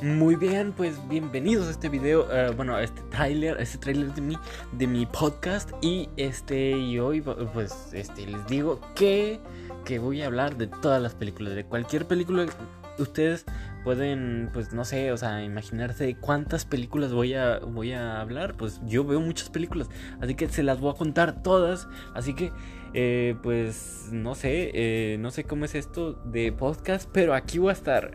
Muy bien, pues bienvenidos a este video, eh, bueno, a este trailer, este trailer de mi, de mi podcast y este, y hoy pues este, les digo que, que voy a hablar de todas las películas, de cualquier película, ustedes pueden, pues no sé, o sea, imaginarse cuántas películas voy a, voy a hablar, pues yo veo muchas películas, así que se las voy a contar todas, así que, eh, pues no sé, eh, no sé cómo es esto de podcast, pero aquí voy a estar.